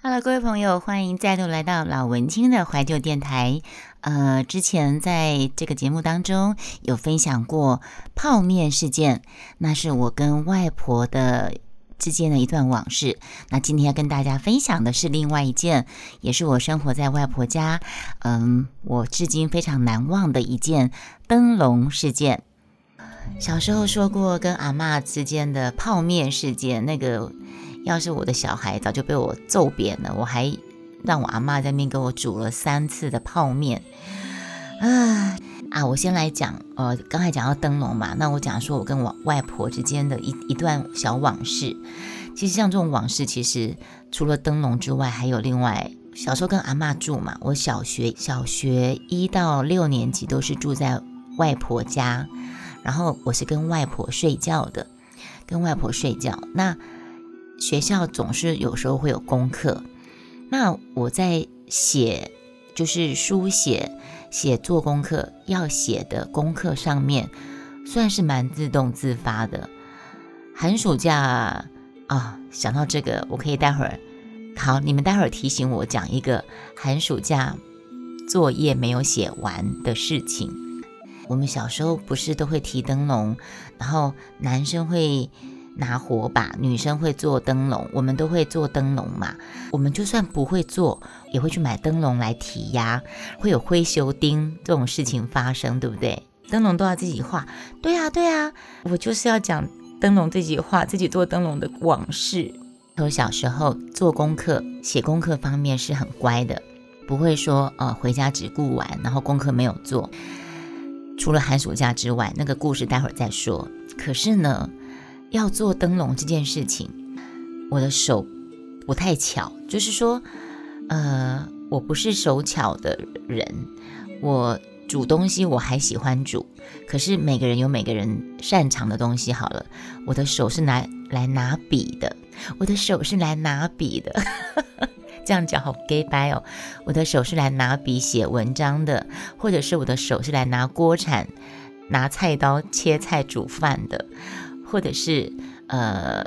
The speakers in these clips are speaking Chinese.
Hello，各位朋友，欢迎再度来到老文青的怀旧电台。呃，之前在这个节目当中有分享过泡面事件，那是我跟外婆的之间的一段往事。那今天要跟大家分享的是另外一件，也是我生活在外婆家，嗯，我至今非常难忘的一件灯笼事件。小时候说过跟阿妈之间的泡面事件，那个。要是我的小孩早就被我揍扁了，我还让我阿妈在面给我煮了三次的泡面啊啊！我先来讲，呃，刚才讲到灯笼嘛，那我讲说我跟我外婆之间的一一段小往事。其实像这种往事，其实除了灯笼之外，还有另外小时候跟阿妈住嘛。我小学小学一到六年级都是住在外婆家，然后我是跟外婆睡觉的，跟外婆睡觉那。学校总是有时候会有功课，那我在写就是书写写做功课要写的功课上面，算是蛮自动自发的。寒暑假啊，想到这个，我可以待会儿好，你们待会儿提醒我讲一个寒暑假作业没有写完的事情。我们小时候不是都会提灯笼，然后男生会。拿火把，女生会做灯笼，我们都会做灯笼嘛。我们就算不会做，也会去买灯笼来提呀。会有灰修钉这种事情发生，对不对？灯笼都要自己画。对啊，对啊，我就是要讲灯笼自己画、自己做灯笼的往事。我小时候做功课、写功课方面是很乖的，不会说呃回家只顾玩，然后功课没有做。除了寒暑假之外，那个故事待会儿再说。可是呢。要做灯笼这件事情，我的手不太巧，就是说，呃，我不是手巧的人。我煮东西我还喜欢煮，可是每个人有每个人擅长的东西。好了，我的手是拿来拿笔的，我的手是来拿笔的。这样讲好 gay 白哦。我的手是来拿笔写文章的，或者是我的手是来拿锅铲、拿菜刀切菜煮饭的。或者是呃，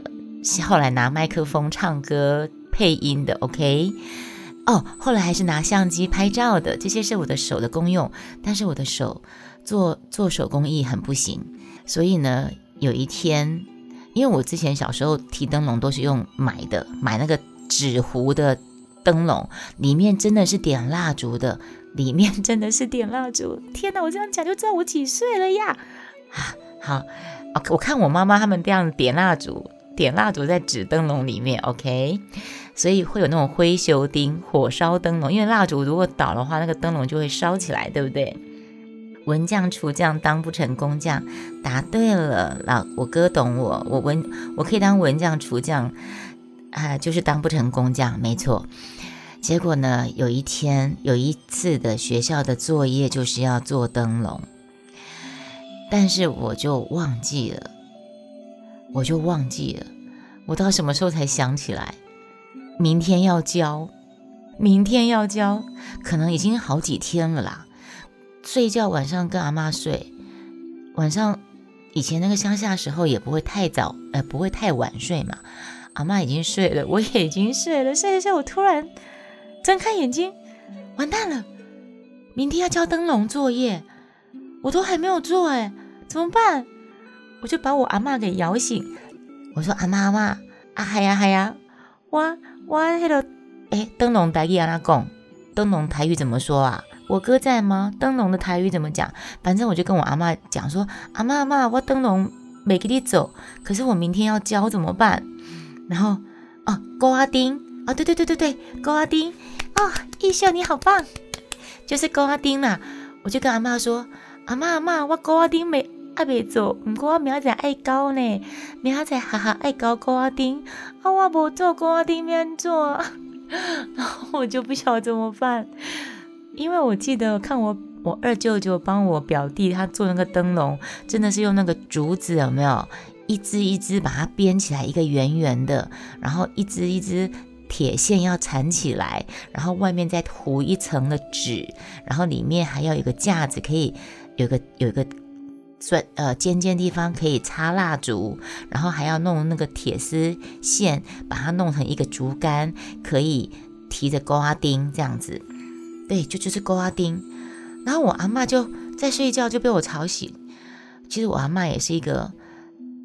后来拿麦克风唱歌配音的，OK，哦，后来还是拿相机拍照的，这些是我的手的功用。但是我的手做做手工艺很不行，所以呢，有一天，因为我之前小时候提灯笼都是用买的，买那个纸糊的灯笼，里面真的是点蜡烛的，里面真的是点蜡烛。天哪，我这样讲就知道我几岁了呀！啊，好。我看我妈妈他们这样点蜡烛，点蜡烛在纸灯笼里面，OK，所以会有那种灰修丁、火烧灯笼。因为蜡烛如果倒的话，那个灯笼就会烧起来，对不对？文将厨将当不成工匠，答对了。老我哥懂我，我文我可以当文将厨将，啊，就是当不成工匠，没错。结果呢，有一天有一次的学校的作业就是要做灯笼。但是我就忘记了，我就忘记了，我到什么时候才想起来？明天要交，明天要交，可能已经好几天了啦。睡觉晚上跟阿妈睡，晚上以前那个乡下时候也不会太早，呃，不会太晚睡嘛。阿妈已经睡了，我也已经睡了，睡一睡，我突然睁开眼睛，完蛋了，明天要交灯笼作业，我都还没有做哎。怎么办？我就把我阿妈给摇醒。我说：“阿妈阿妈，啊嗨呀嗨呀，我我那个哎，灯笼台语阿拉讲，灯笼台语怎么说啊？我哥在吗？灯笼的台语怎么讲？反正我就跟我阿妈讲说：阿妈阿妈，我灯笼没给你走，可是我明天要交怎么办？然后哦，高阿丁啊，对对对对对，高阿丁哦，艺秀你好棒，就是高阿丁啦。我就跟阿妈说：阿妈阿妈，我高阿丁没。还未做，毋过我明仔载爱交呢，明仔载哈哈爱交高阿丁，啊我无做高阿丁免做，然后我就不晓得怎么办，因为我记得看我我二舅舅帮我表弟他做那个灯笼，真的是用那个竹子有没有，一支一支把它编起来一个圆圆的，然后一支一支铁线要缠起来，然后外面再涂一层的纸，然后里面还要有个架子可以有个有个。钻呃尖尖地方可以插蜡烛，然后还要弄那个铁丝线，把它弄成一个竹竿，可以提着钩阿钉这样子。对，就就是钩阿钉。然后我阿妈就在睡觉，就被我吵醒。其实我阿妈也是一个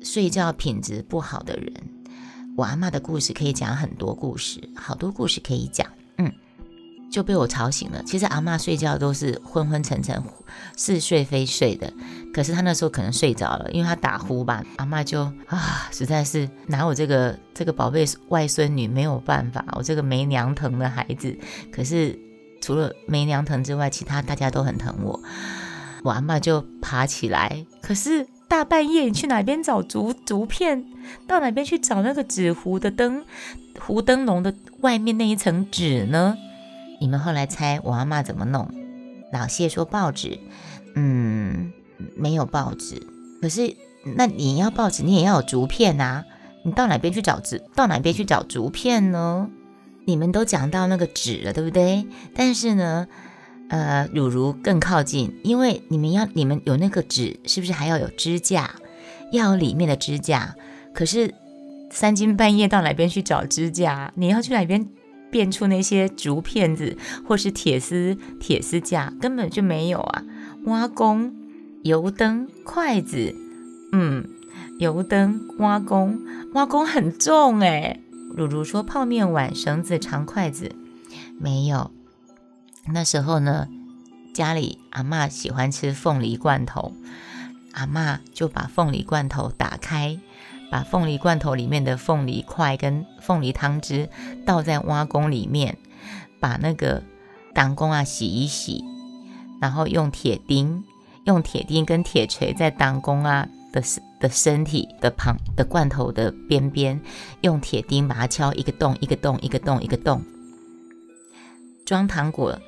睡觉品质不好的人。我阿妈的故事可以讲很多故事，好多故事可以讲。嗯，就被我吵醒了。其实阿妈睡觉都是昏昏沉沉、似睡非睡的。可是他那时候可能睡着了，因为他打呼吧。阿妈就啊，实在是拿我这个这个宝贝外孙女没有办法。我这个没娘疼的孩子，可是除了没娘疼之外，其他大家都很疼我。我阿妈就爬起来，可是。大半夜，你去哪边找竹竹片？到哪边去找那个纸糊的灯？糊灯笼的外面那一层纸呢？你们后来猜我阿妈怎么弄？老谢说报纸，嗯，没有报纸。可是那你要报纸，你也要有竹片啊。你到哪边去找纸？到哪边去找竹片呢？你们都讲到那个纸了，对不对？但是呢？呃，乳如更靠近，因为你们要你们有那个纸，是不是还要有支架？要有里面的支架。可是三更半夜到哪边去找支架？你要去哪边变出那些竹片子，或是铁丝铁丝架？根本就没有啊！挖工、油灯、筷子，嗯，油灯、挖工、挖工很重哎。乳如说泡面碗、绳子、长筷子，没有。那时候呢，家里阿妈喜欢吃凤梨罐头，阿妈就把凤梨罐头打开，把凤梨罐头里面的凤梨块跟凤梨汤汁倒在挖工里面，把那个当工啊洗一洗，然后用铁钉，用铁钉跟铁锤在当工啊的的身体的旁的罐头的边边，用铁钉把它敲一个洞一个洞一个洞一个洞，装糖果。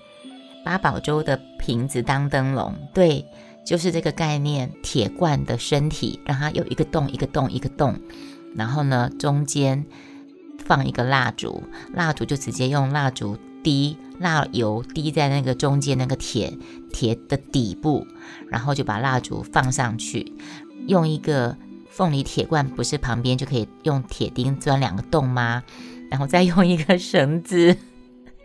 八宝粥的瓶子当灯笼，对，就是这个概念。铁罐的身体让它有一个洞，一个洞，一个洞，然后呢，中间放一个蜡烛，蜡烛就直接用蜡烛滴蜡油滴在那个中间那个铁铁的底部，然后就把蜡烛放上去，用一个凤梨铁罐，不是旁边就可以用铁钉钻两个洞吗？然后再用一个绳子。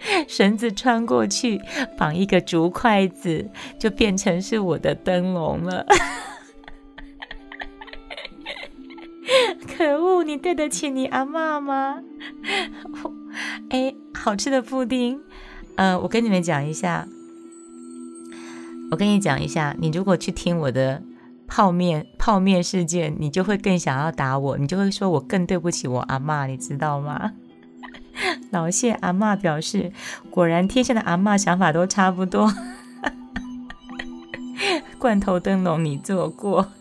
绳子穿过去，绑一个竹筷子，就变成是我的灯笼了。可恶，你对得起你阿妈吗？哎，好吃的布丁，呃，我跟你们讲一下，我跟你讲一下，你如果去听我的泡面泡面事件，你就会更想要打我，你就会说我更对不起我阿妈，你知道吗？老谢阿妈表示，果然天下的阿妈想法都差不多。罐头灯笼你做过？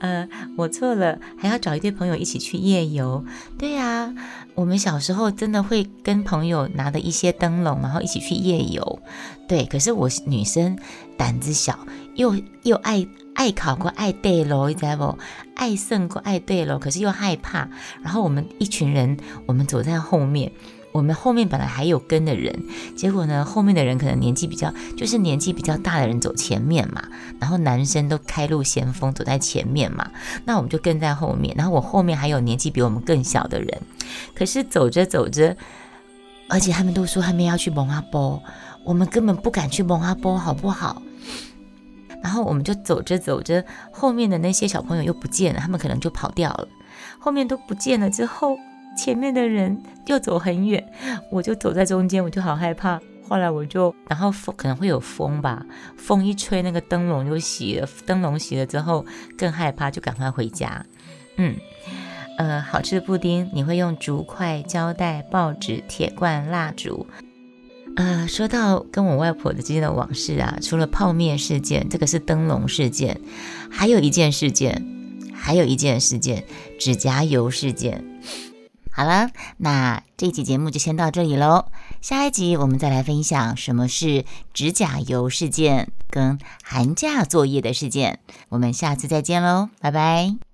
呃，我错了，还要找一堆朋友一起去夜游。对呀，我们小时候真的会跟朋友拿的一些灯笼，然后一起去夜游。对，可是我女生胆子小，又又爱。爱考过爱对喽，你知道不？爱胜过爱对喽，可是又害怕。然后我们一群人，我们走在后面，我们后面本来还有跟的人，结果呢，后面的人可能年纪比较，就是年纪比较大的人走前面嘛，然后男生都开路先锋走在前面嘛，那我们就跟在后面。然后我后面还有年纪比我们更小的人，可是走着走着，而且他们都说他们要去蒙阿波，我们根本不敢去蒙阿波，好不好？然后我们就走着走着，后面的那些小朋友又不见了，他们可能就跑掉了。后面都不见了之后，前面的人又走很远，我就走在中间，我就好害怕。后来我就，然后风可能会有风吧，风一吹，那个灯笼就熄了。灯笼熄了之后，更害怕，就赶快回家。嗯，呃，好吃的布丁，你会用竹筷、胶带、报纸、铁罐、蜡烛。呃，说到跟我外婆之间的往事啊，除了泡面事件，这个是灯笼事件，还有一件事件，还有一件事件，指甲油事件。好了，那这期节目就先到这里喽。下一集我们再来分享什么是指甲油事件跟寒假作业的事件。我们下次再见喽，拜拜。